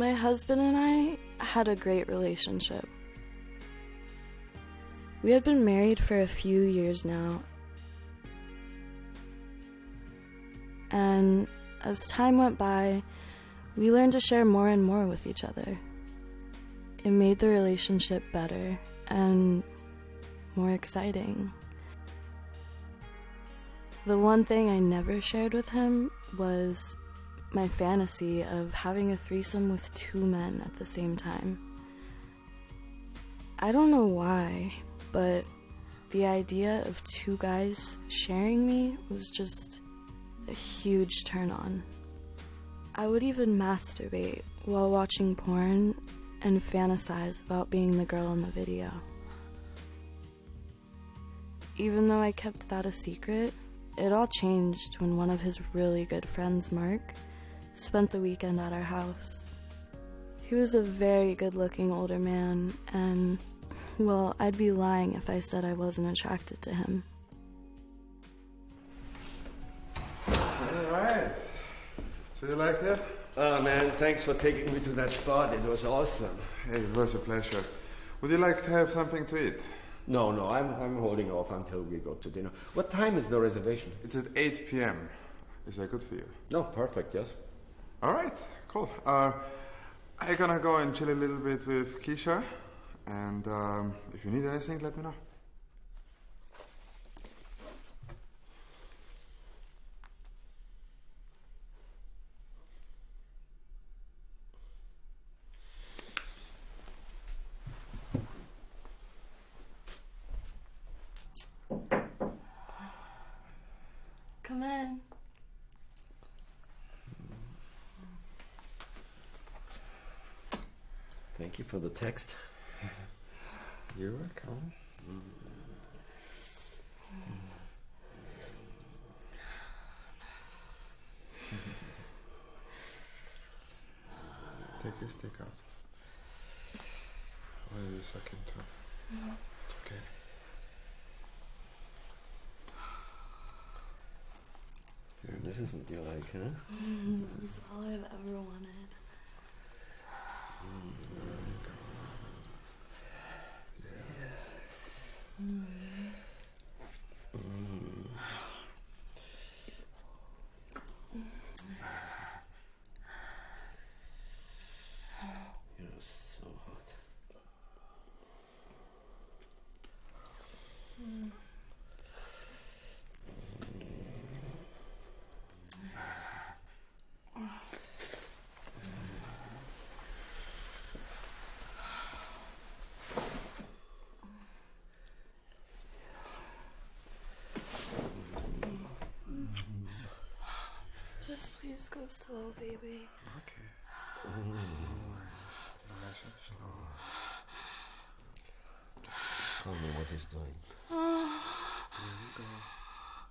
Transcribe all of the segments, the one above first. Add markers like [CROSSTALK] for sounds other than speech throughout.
My husband and I had a great relationship. We had been married for a few years now. And as time went by, we learned to share more and more with each other. It made the relationship better and more exciting. The one thing I never shared with him was my fantasy of having a threesome with two men at the same time. I don't know why, but the idea of two guys sharing me was just a huge turn on. I would even masturbate while watching porn and fantasize about being the girl in the video. Even though I kept that a secret, it all changed when one of his really good friends, Mark, spent the weekend at our house. He was a very good looking older man, and, well, I'd be lying if I said I wasn't attracted to him. Alright. So you like it? Oh man, thanks for taking me to that spot. It was awesome. Hey, it was a pleasure. Would you like to have something to eat? No, no, I'm, I'm holding off until we go to dinner. What time is the reservation? It's at 8 p.m. Is that good for you? No, perfect, yes. All right, cool. Uh, I'm gonna go and chill a little bit with Keisha. And um, if you need anything, let me know. Come in. Thank you for the text. You're welcome. [LAUGHS] Take your stick out. Why are you sucking too? It's okay. So this is what you like, huh? [LAUGHS] It's all I've ever wanted. You're so hot. Just go slow, baby. Okay. Nice and slow. Tell me what he's doing. Oh,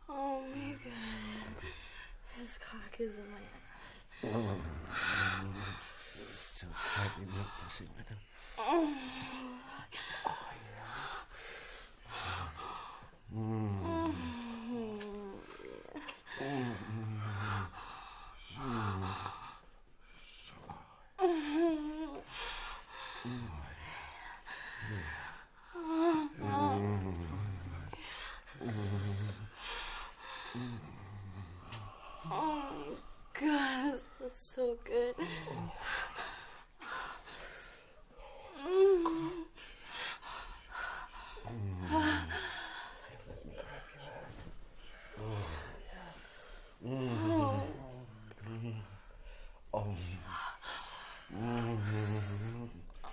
oh my god. His cock is in my ass. So tight in your pussy, madam. Oh my god, that's so good. Oh,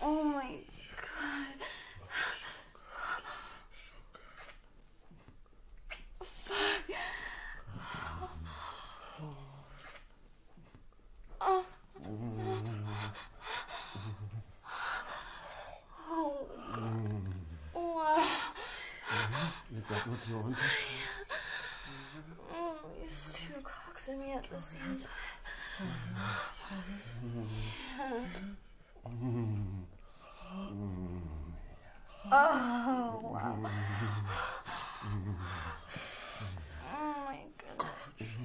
Oh my god. Oh. Wow. Is that what you want? Oh, these two cocks in me at the same time. Oh, wow. Mm. Oh my goodness.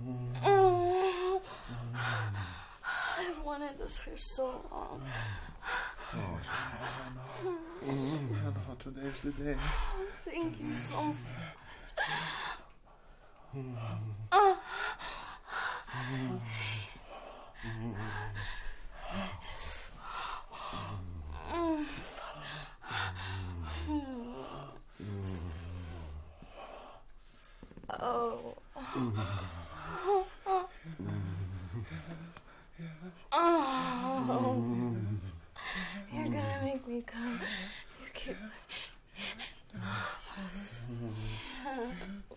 Mm-hmm. I've wanted this for so long. Oh, Hannah, today's the day. Thank you so much. Mm. Oh. Oh. You're gonna make me come. You keep.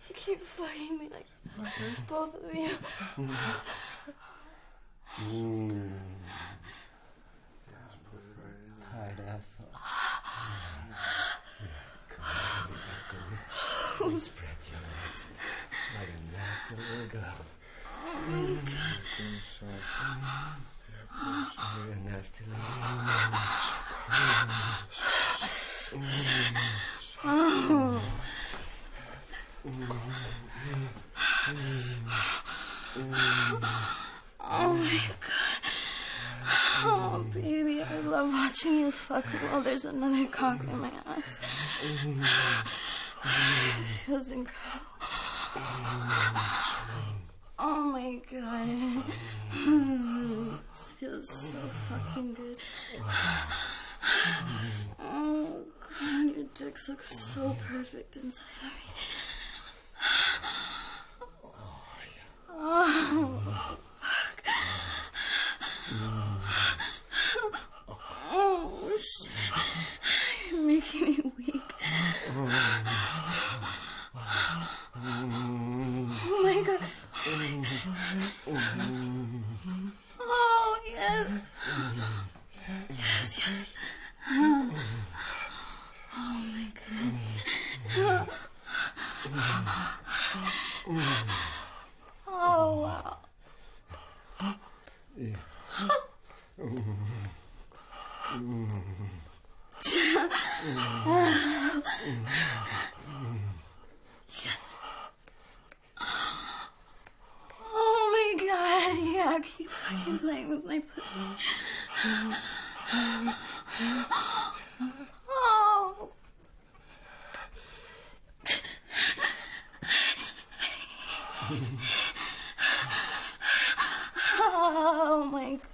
[LAUGHS] Keep fucking me like both of you. Tired asshole. Spread your legs like a nasty little girl. You're a nasty little Oh, my god. Oh, baby, I love watching you fuck while there's another cock in my ass. It feels incredible. Oh my god. This feels so fucking good. Oh god, your dicks look so perfect inside of me. Oh, oh shit. You're making me weak. Oh my god. Oh, yes. Yes, yes. Oh my goodness. Oh, wow. Oh my god, yeah, keep fucking playing with my pussy. Oh. Oh, oh my god.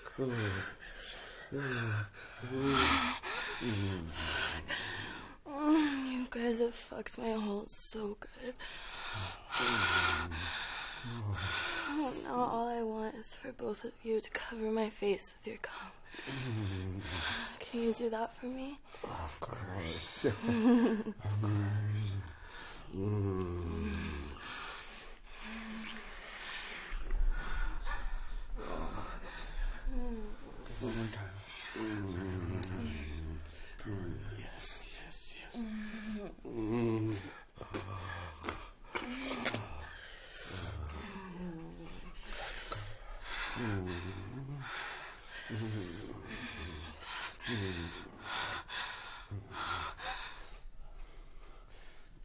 [SIGHS] You guys have fucked my hole so good. [SIGHS] Oh, now all I want is for both of you to cover my face with your cum. Can you do that for me? Of course. [LAUGHS] Of course. Mm. One more time. Yes, yes, yes.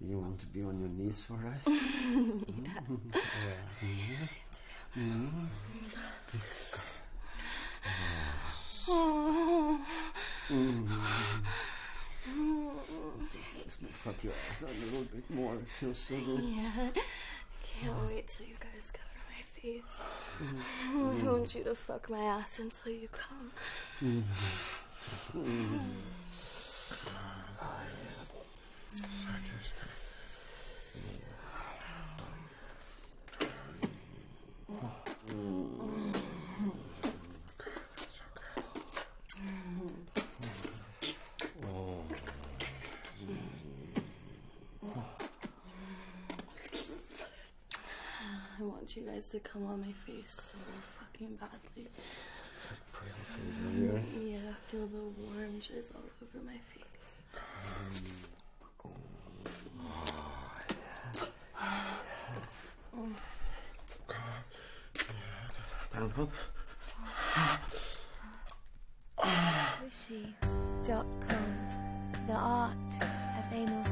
Do you want to be on your knees for us? [LAUGHS] Yeah. [LAUGHS] Mm-hmm. Mm-hmm. Let me fuck your ass a little bit more. It feels so good. Yeah. I can't wait till you guys cover my face. I mm-hmm. want you to fuck my ass until you come. Mm-hmm. I want you guys to come on my face so fucking badly. Face of yours. Yeah, feel the warm jizz all over my face. Download. Wishy.com. The art of anal